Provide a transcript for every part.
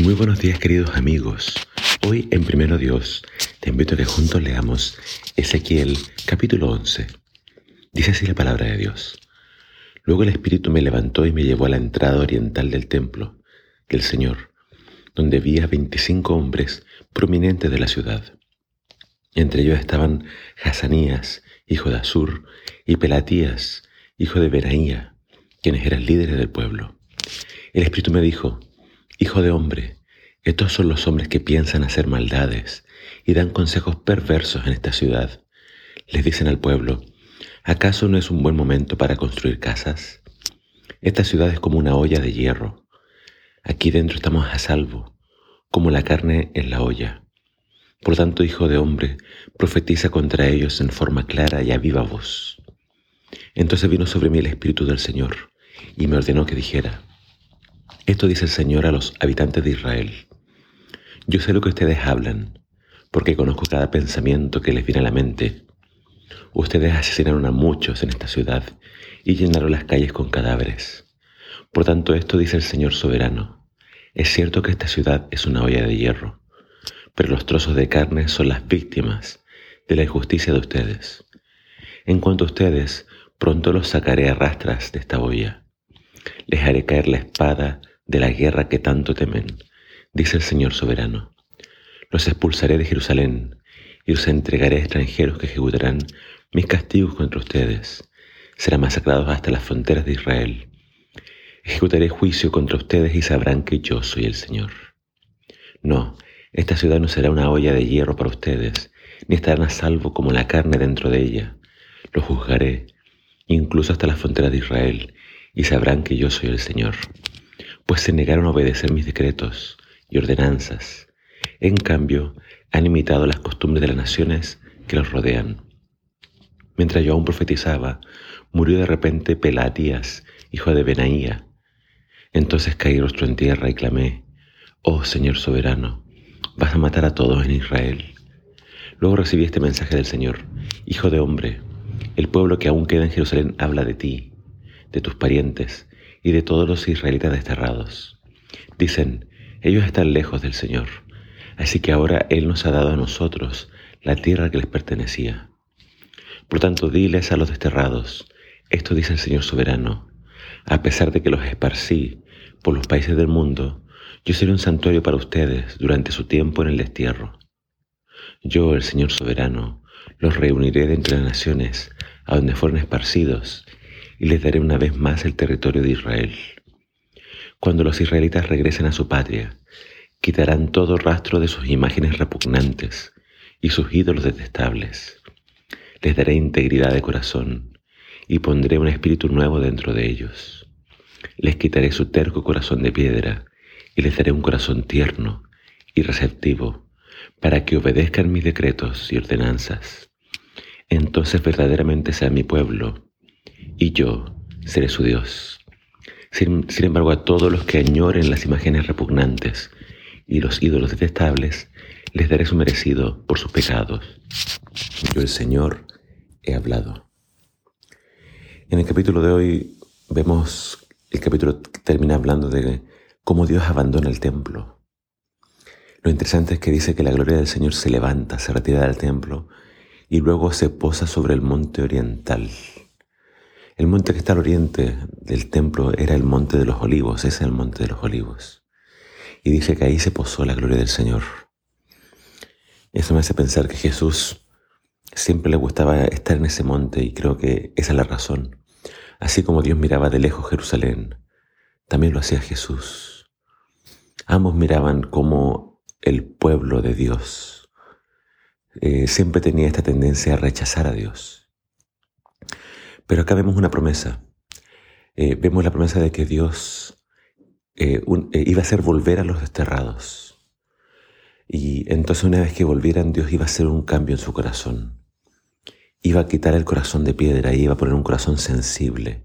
Muy buenos días queridos amigos. Hoy en Primero Dios te invito a que juntos leamos Ezequiel capítulo 11. Dice así la palabra de Dios. Luego el Espíritu me levantó y me llevó a la entrada oriental del templo del Señor, donde vi a 25 hombres prominentes de la ciudad. Entre ellos estaban Hazanías, hijo de Asur, y Pelatías, hijo de Beraía, quienes eran líderes del pueblo. El Espíritu me dijo, Hijo de hombre, estos son los hombres que piensan hacer maldades y dan consejos perversos en esta ciudad. Les dicen al pueblo, ¿acaso no es un buen momento para construir casas? Esta ciudad es como una olla de hierro. Aquí dentro estamos a salvo, como la carne en la olla. Por tanto, hijo de hombre, profetiza contra ellos en forma clara y a viva voz. Entonces vino sobre mí el Espíritu del Señor y me ordenó que dijera, esto dice el Señor a los habitantes de Israel. Yo sé lo que ustedes hablan, porque conozco cada pensamiento que les viene a la mente. Ustedes asesinaron a muchos en esta ciudad y llenaron las calles con cadáveres. Por tanto, esto dice el Señor soberano. Es cierto que esta ciudad es una olla de hierro, pero los trozos de carne son las víctimas de la injusticia de ustedes. En cuanto a ustedes, pronto los sacaré a rastras de esta olla. Les haré caer la espada de la guerra que tanto temen, dice el Señor soberano. Los expulsaré de Jerusalén y os entregaré a extranjeros que ejecutarán mis castigos contra ustedes. Serán masacrados hasta las fronteras de Israel. Ejecutaré juicio contra ustedes y sabrán que yo soy el Señor. No, esta ciudad no será una olla de hierro para ustedes, ni estarán a salvo como la carne dentro de ella. Los juzgaré, incluso hasta las fronteras de Israel, y sabrán que yo soy el Señor pues se negaron a obedecer mis decretos y ordenanzas. En cambio, han imitado las costumbres de las naciones que los rodean. Mientras yo aún profetizaba, murió de repente Pelatías, hijo de Benaía. Entonces caí rostro en tierra y clamé, Oh Señor soberano, ¿vas a matar a todos en Israel? Luego recibí este mensaje del Señor, Hijo de hombre, el pueblo que aún queda en Jerusalén habla de ti, de tus parientes, y de todos los israelitas desterrados. Dicen, ellos están lejos del Señor, así que ahora Él nos ha dado a nosotros la tierra que les pertenecía. Por tanto, diles a los desterrados, esto dice el Señor soberano, a pesar de que los esparcí por los países del mundo, yo seré un santuario para ustedes durante su tiempo en el destierro. Yo, el Señor soberano, los reuniré de entre las naciones a donde fueron esparcidos y les daré una vez más el territorio de Israel. Cuando los israelitas regresen a su patria, quitarán todo rastro de sus imágenes repugnantes y sus ídolos detestables. Les daré integridad de corazón y pondré un espíritu nuevo dentro de ellos. Les quitaré su terco corazón de piedra y les daré un corazón tierno y receptivo para que obedezcan mis decretos y ordenanzas. Entonces verdaderamente sea mi pueblo y yo seré su Dios. Sin, embargo, a todos los que añoren las imágenes repugnantes y los ídolos detestables, les daré su merecido por sus pecados. Yo, el Señor, he hablado. En el capítulo de hoy vemos, el capítulo termina hablando de cómo Dios abandona el templo. Lo interesante es que dice que la gloria del Señor se levanta, se retira del templo y luego se posa sobre el monte oriental. El monte que está al oriente del templo era el monte de los olivos, ese es el monte de los olivos. Y dice que ahí se posó la gloria del Señor. Eso me hace pensar que Jesús siempre le gustaba estar en ese monte y creo que esa es la razón. Así como Dios miraba de lejos Jerusalén, también lo hacía Jesús. Ambos miraban como el pueblo de Dios eh, siempre tenía esta tendencia a rechazar a Dios. Pero acá vemos una promesa. Eh, vemos la promesa de que Dios eh, eh, iba a hacer volver a los desterrados. Y entonces una vez que volvieran, Dios iba a hacer un cambio en su corazón. Iba a quitar el corazón de piedra y iba a poner un corazón sensible.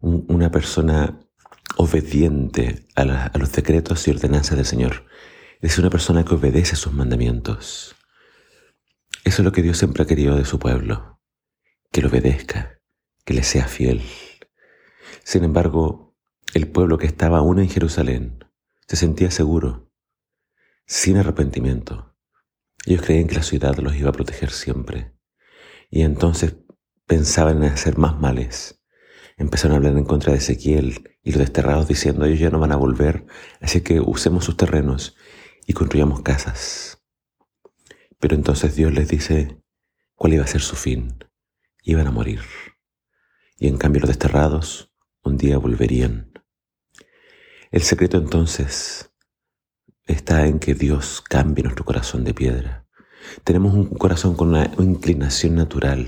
una persona obediente a, a los decretos y ordenanzas del Señor. Es una persona que obedece sus mandamientos. Eso es lo que Dios siempre ha querido de su pueblo que le obedezca, que le sea fiel. Sin embargo, el pueblo que estaba aún en Jerusalén se sentía seguro, sin arrepentimiento. Ellos creían que la ciudad los iba a proteger siempre. Y entonces pensaban en hacer más males. Empezaron a hablar en contra de Ezequiel y los desterrados diciendo, ellos ya no van a volver, así que usemos sus terrenos y construyamos casas. Pero entonces Dios les dice cuál iba a ser su fin. Iban a morir. Y en cambio los desterrados un día volverían. El secreto entonces está en que Dios cambie nuestro corazón de piedra. Tenemos un corazón con una inclinación natural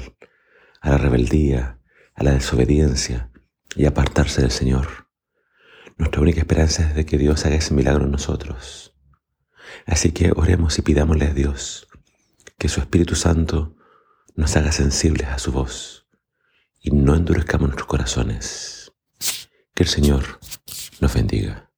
a la rebeldía, a la desobediencia y apartarse del Señor. Nuestra única esperanza es de que Dios haga ese milagro en nosotros. Así que oremos y pidámosle a Dios que su Espíritu Santo nos haga sensibles a su voz y no endurezcamos nuestros corazones. Que el Señor nos bendiga.